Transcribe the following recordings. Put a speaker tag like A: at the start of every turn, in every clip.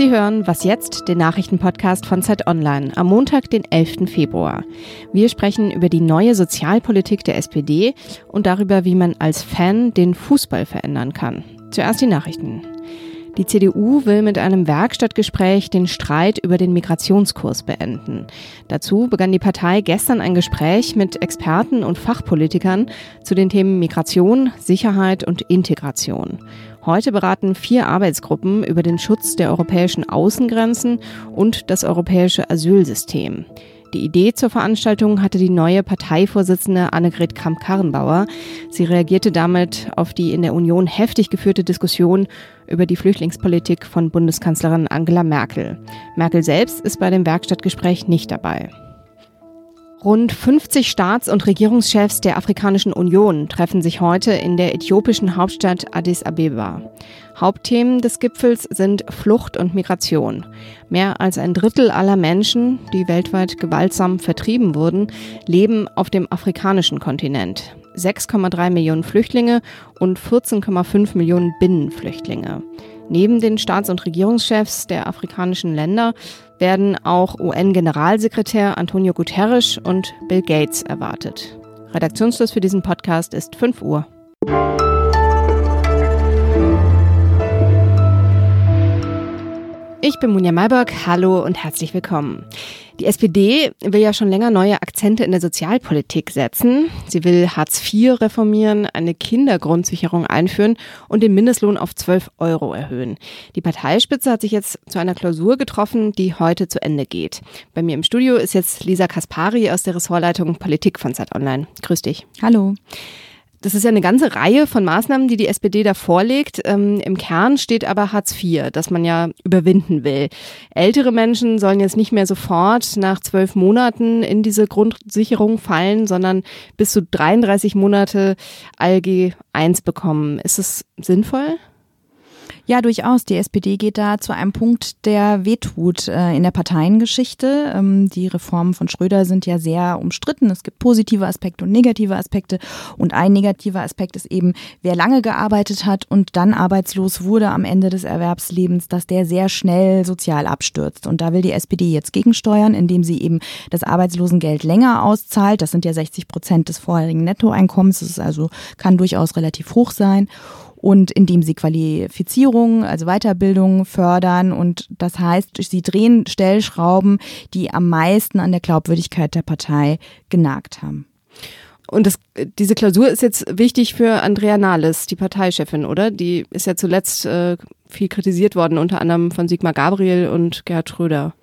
A: Sie hören Was jetzt, den Nachrichtenpodcast von Zeit Online am Montag, den 11. Februar. Wir sprechen über die neue Sozialpolitik der SPD und darüber, wie man als Fan den Fußball verändern kann. Zuerst die Nachrichten. Die CDU will mit einem Werkstattgespräch den Streit über den Migrationskurs beenden. Dazu begann die Partei gestern ein Gespräch mit Experten und Fachpolitikern zu den Themen Migration, Sicherheit und Integration. Heute beraten vier Arbeitsgruppen über den Schutz der europäischen Außengrenzen und das europäische Asylsystem. Die Idee zur Veranstaltung hatte die neue Parteivorsitzende Annegret Kramp-Karrenbauer. Sie reagierte damit auf die in der Union heftig geführte Diskussion über die Flüchtlingspolitik von Bundeskanzlerin Angela Merkel. Merkel selbst ist bei dem Werkstattgespräch nicht dabei. Rund 50 Staats- und Regierungschefs der Afrikanischen Union treffen sich heute in der äthiopischen Hauptstadt Addis Abeba. Hauptthemen des Gipfels sind Flucht und Migration. Mehr als ein Drittel aller Menschen, die weltweit gewaltsam vertrieben wurden, leben auf dem afrikanischen Kontinent. 6,3 Millionen Flüchtlinge und 14,5 Millionen Binnenflüchtlinge. Neben den Staats- und Regierungschefs der afrikanischen Länder werden auch UN-Generalsekretär Antonio Guterres und Bill Gates erwartet. Redaktionsschluss für diesen Podcast ist 5 Uhr. Ich bin Munja Mayberg. Hallo und herzlich willkommen. Die SPD will ja schon länger neue Akzente in der Sozialpolitik setzen. Sie will Hartz IV reformieren, eine Kindergrundsicherung einführen und den Mindestlohn auf 12 Euro erhöhen. Die Parteispitze hat sich jetzt zu einer Klausur getroffen, die heute zu Ende geht. Bei mir im Studio ist jetzt Lisa Kaspari aus der Ressortleitung Politik von Zeit Online. Grüß dich.
B: Hallo.
A: Das ist ja eine ganze Reihe von Maßnahmen, die die SPD da vorlegt. Ähm, Im Kern steht aber Hartz IV, das man ja überwinden will. Ältere Menschen sollen jetzt nicht mehr sofort nach zwölf Monaten in diese Grundsicherung fallen, sondern bis zu 33 Monate ALG 1 bekommen. Ist es sinnvoll?
B: Ja, durchaus. Die SPD geht da zu einem Punkt, der wehtut äh, in der Parteiengeschichte. Ähm, die Reformen von Schröder sind ja sehr umstritten. Es gibt positive Aspekte und negative Aspekte. Und ein negativer Aspekt ist eben, wer lange gearbeitet hat und dann arbeitslos wurde am Ende des Erwerbslebens, dass der sehr schnell sozial abstürzt. Und da will die SPD jetzt gegensteuern, indem sie eben das Arbeitslosengeld länger auszahlt. Das sind ja 60 Prozent des vorherigen Nettoeinkommens. Das ist also, kann durchaus relativ hoch sein und indem sie Qualifizierung, also Weiterbildung fördern. Und das heißt, sie drehen Stellschrauben, die am meisten an der Glaubwürdigkeit der Partei genagt haben.
A: Und das, diese Klausur ist jetzt wichtig für Andrea Nahles, die Parteichefin, oder? Die ist ja zuletzt äh, viel kritisiert worden, unter anderem von Sigmar Gabriel und Gerhard Schröder.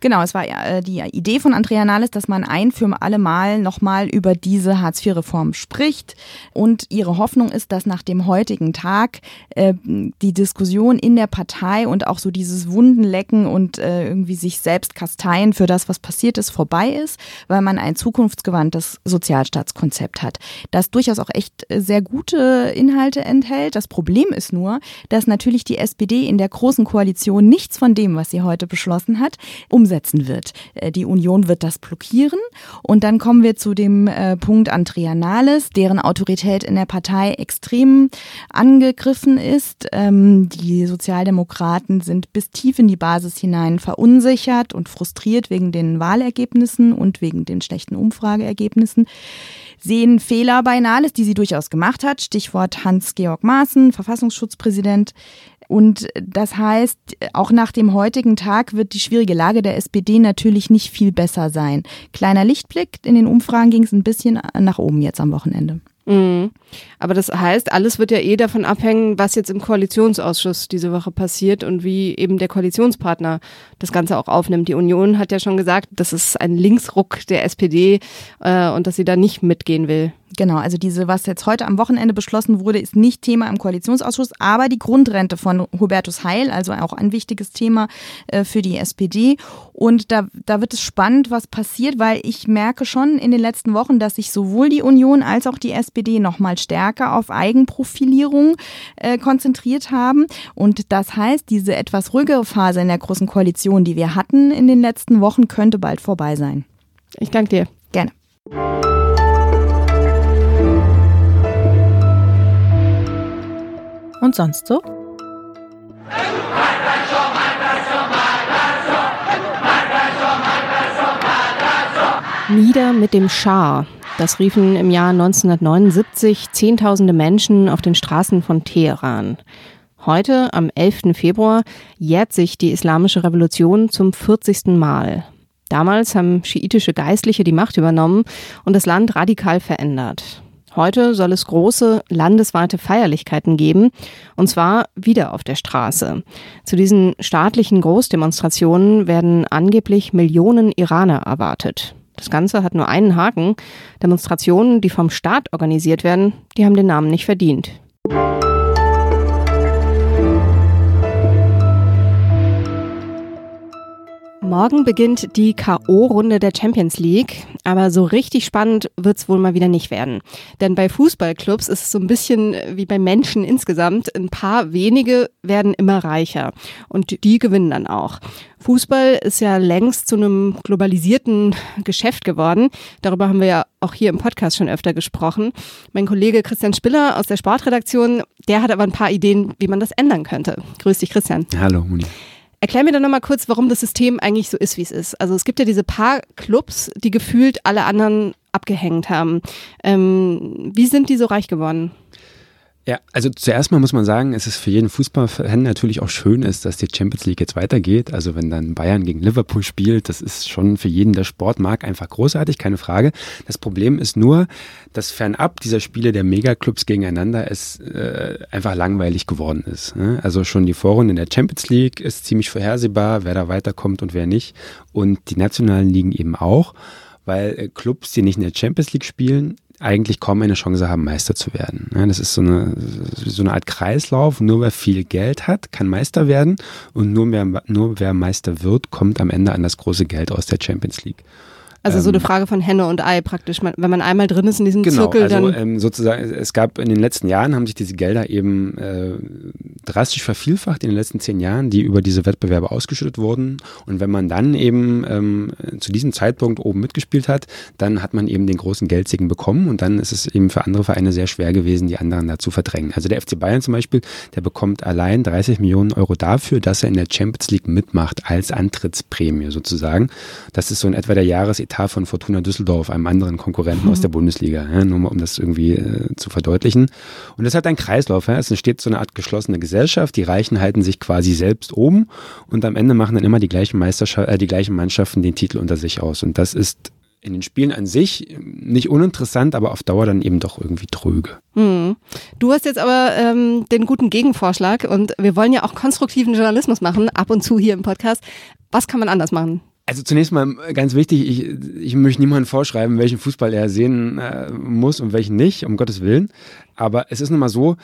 B: Genau, es war äh, die Idee von Andrea Nahles, dass man ein für alle Mal nochmal über diese Hartz-IV-Reform spricht. Und ihre Hoffnung ist, dass nach dem heutigen Tag äh, die Diskussion in der Partei und auch so dieses Wundenlecken und äh, irgendwie sich selbst kasteien für das, was passiert ist, vorbei ist, weil man ein zukunftsgewandtes Sozialstaatskonzept hat, das durchaus auch echt äh, sehr gute Inhalte enthält. Das Problem ist nur, dass natürlich die SPD in der großen Koalition nichts von dem, was sie heute beschlossen hat, umsetzen wird. Äh, die Union wird das blockieren. Und dann kommen wir zu dem äh, Punkt Andrea Nahles, deren Autorität in der Partei extrem angegriffen ist. Ähm, die Sozialdemokraten sind bis tief in die Basis hinein verunsichert und frustriert wegen den Wahlergebnissen und wegen den schlechten Umfrageergebnissen sehen Fehler bei Nahles, die sie durchaus gemacht hat. Stichwort Hans-Georg Maaßen, Verfassungsschutzpräsident. Und das heißt, auch nach dem heutigen Tag wird die schwierige Lage der SPD natürlich nicht viel besser sein. Kleiner Lichtblick, in den Umfragen ging es ein bisschen nach oben jetzt am Wochenende.
A: Mhm. Aber das heißt, alles wird ja eh davon abhängen, was jetzt im Koalitionsausschuss diese Woche passiert und wie eben der Koalitionspartner das Ganze auch aufnimmt. Die Union hat ja schon gesagt, das ist ein Linksruck der SPD äh, und dass sie da nicht mitgehen will.
B: Genau, also diese, was jetzt heute am Wochenende beschlossen wurde, ist nicht Thema im Koalitionsausschuss, aber die Grundrente von Hubertus Heil, also auch ein wichtiges Thema äh, für die SPD. Und da, da wird es spannend, was passiert, weil ich merke schon in den letzten Wochen, dass sich sowohl die Union als auch die SPD nochmal stärker auf Eigenprofilierung äh, konzentriert haben. Und das heißt, diese etwas ruhigere Phase in der großen Koalition, die wir hatten in den letzten Wochen, könnte bald vorbei sein.
A: Ich danke dir.
B: Gerne.
A: und sonst so? Nieder mit dem Schar. Das riefen im Jahr 1979 Zehntausende Menschen auf den Straßen von Teheran. Heute, am 11. Februar, jährt sich die Islamische Revolution zum 40. Mal. Damals haben schiitische Geistliche die Macht übernommen und das Land radikal verändert. Heute soll es große landesweite Feierlichkeiten geben, und zwar wieder auf der Straße. Zu diesen staatlichen Großdemonstrationen werden angeblich Millionen Iraner erwartet. Das Ganze hat nur einen Haken. Demonstrationen, die vom Staat organisiert werden, die haben den Namen nicht verdient. Morgen beginnt die K.O.-Runde der Champions League, aber so richtig spannend wird's wohl mal wieder nicht werden. Denn bei Fußballclubs ist es so ein bisschen wie bei Menschen insgesamt. Ein paar wenige werden immer reicher und die gewinnen dann auch. Fußball ist ja längst zu einem globalisierten Geschäft geworden. Darüber haben wir ja auch hier im Podcast schon öfter gesprochen. Mein Kollege Christian Spiller aus der Sportredaktion, der hat aber ein paar Ideen, wie man das ändern könnte. Grüß dich, Christian.
C: Hallo, Moni.
A: Erklär mir doch nochmal kurz, warum das System eigentlich so ist, wie es ist. Also es gibt ja diese paar Clubs, die gefühlt alle anderen abgehängt haben. Ähm, wie sind die so reich geworden?
C: Ja, also zuerst mal muss man sagen, es ist für jeden Fußballfan natürlich auch schön ist, dass die Champions League jetzt weitergeht. Also wenn dann Bayern gegen Liverpool spielt, das ist schon für jeden, der Sport einfach großartig, keine Frage. Das Problem ist nur, dass fernab dieser Spiele der Megaclubs gegeneinander es äh, einfach langweilig geworden ist. Ne? Also schon die Vorrunde in der Champions League ist ziemlich vorhersehbar, wer da weiterkommt und wer nicht. Und die nationalen Ligen eben auch weil äh, Clubs, die nicht in der Champions League spielen, eigentlich kaum eine Chance haben, Meister zu werden. Das ist so eine, so eine Art Kreislauf. Nur wer viel Geld hat, kann Meister werden. Und nur wer, nur wer Meister wird, kommt am Ende an das große Geld aus der Champions League.
A: Also so eine ähm, Frage von Henne und Ei praktisch. Wenn man einmal drin ist in diesem
C: genau,
A: Zirkel,
C: also,
A: dann.
C: Ähm, sozusagen, es gab in den letzten Jahren haben sich diese Gelder eben äh, drastisch vervielfacht in den letzten zehn Jahren, die über diese Wettbewerbe ausgeschüttet wurden. Und wenn man dann eben ähm, zu diesem Zeitpunkt oben mitgespielt hat, dann hat man eben den großen Geldsegen bekommen und dann ist es eben für andere Vereine sehr schwer gewesen, die anderen da zu verdrängen. Also der FC Bayern zum Beispiel, der bekommt allein 30 Millionen Euro dafür, dass er in der Champions League mitmacht als Antrittsprämie sozusagen. Das ist so in etwa der Jahresetat von Fortuna Düsseldorf einem anderen Konkurrenten mhm. aus der Bundesliga, ja, nur mal um das irgendwie äh, zu verdeutlichen. Und das hat ein Kreislauf. Ja. Es entsteht so eine Art geschlossene Gesellschaft. Die Reichen halten sich quasi selbst oben und am Ende machen dann immer die gleichen Meisterschaft, äh, die gleichen Mannschaften den Titel unter sich aus. Und das ist in den Spielen an sich nicht uninteressant, aber auf Dauer dann eben doch irgendwie tröge.
A: Hm. Du hast jetzt aber ähm, den guten Gegenvorschlag und wir wollen ja auch konstruktiven Journalismus machen, ab und zu hier im Podcast. Was kann man anders machen?
C: Also zunächst mal ganz wichtig, ich, ich möchte niemandem vorschreiben, welchen Fußball er sehen äh, muss und welchen nicht, um Gottes Willen. Aber es ist nun mal so,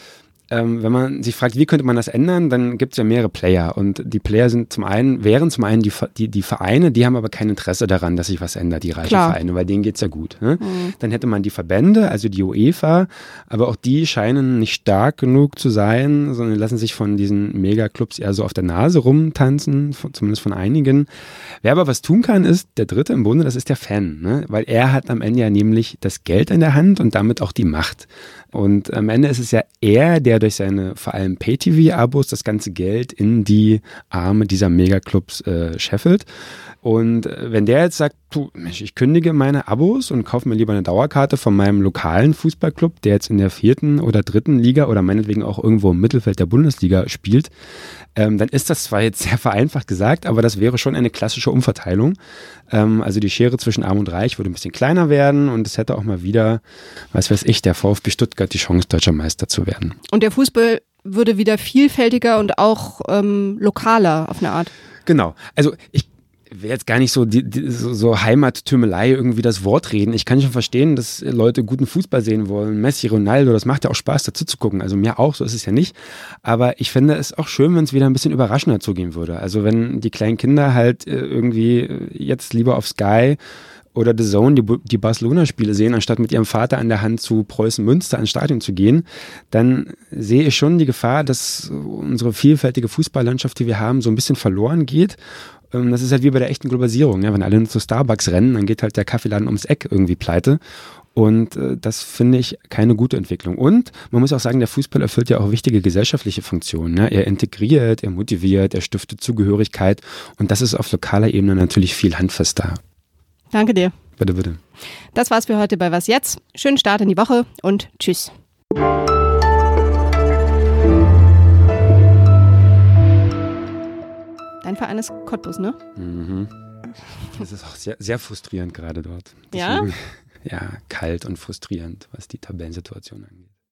C: ähm, wenn man sich fragt, wie könnte man das ändern, dann gibt es ja mehrere Player. Und die Player sind zum einen, wären zum einen die, die, die Vereine, die haben aber kein Interesse daran, dass sich was ändert, die reichen. Vereine, weil denen geht's ja gut. Ne? Mhm. Dann hätte man die Verbände, also die UEFA, aber auch die scheinen nicht stark genug zu sein, sondern lassen sich von diesen Megaclubs eher so auf der Nase rumtanzen, von, zumindest von einigen. Wer aber was tun kann, ist der Dritte im Bunde, das ist der Fan, ne? weil er hat am Ende ja nämlich das Geld in der Hand und damit auch die Macht. Und am Ende ist es ja er, der durch seine vor allem Pay-TV-Abos das ganze Geld in die Arme dieser Megaclubs äh, scheffelt. Und äh, wenn der jetzt sagt, du, Mensch, ich kündige meine Abos und kaufe mir lieber eine Dauerkarte von meinem lokalen Fußballclub, der jetzt in der vierten oder dritten Liga oder meinetwegen auch irgendwo im Mittelfeld der Bundesliga spielt, ähm, dann ist das zwar jetzt sehr vereinfacht gesagt, aber das wäre schon eine klassische Umverteilung. Ähm, also die Schere zwischen Arm und Reich würde ein bisschen kleiner werden und es hätte auch mal wieder, was weiß ich, der VfB Stuttgart die Chance, deutscher Meister zu werden.
A: Und der Fußball würde wieder vielfältiger und auch ähm, lokaler auf eine Art.
C: Genau. Also ich will jetzt gar nicht so, die, die, so, Heimattümelei irgendwie das Wort reden. Ich kann schon verstehen, dass Leute guten Fußball sehen wollen. Messi, Ronaldo, das macht ja auch Spaß, dazu zu gucken. Also mir auch, so ist es ja nicht. Aber ich finde es auch schön, wenn es wieder ein bisschen überraschender zugehen würde. Also wenn die kleinen Kinder halt äh, irgendwie jetzt lieber auf Sky oder The Zone die, die Barcelona-Spiele sehen, anstatt mit ihrem Vater an der Hand zu Preußen Münster ans Stadion zu gehen, dann sehe ich schon die Gefahr, dass unsere vielfältige Fußballlandschaft, die wir haben, so ein bisschen verloren geht ähm, das ist halt wie bei der echten Globalisierung. Ja? Wenn alle nur zu Starbucks rennen, dann geht halt der Kaffeeladen ums Eck irgendwie pleite. Und äh, das finde ich keine gute Entwicklung. Und man muss auch sagen, der Fußball erfüllt ja auch wichtige gesellschaftliche Funktionen. Ne? Er integriert, er motiviert, er stiftet Zugehörigkeit. Und das ist auf lokaler Ebene natürlich viel handfester.
A: Danke dir.
C: Bitte, bitte.
A: Das war's für heute bei Was Jetzt. Schönen Start in die Woche und tschüss. Dein Verein ist Cottbus, ne?
C: Mhm. Das ist auch sehr, sehr frustrierend gerade dort.
A: Ja?
C: ja, kalt und frustrierend, was die Tabellensituation angeht.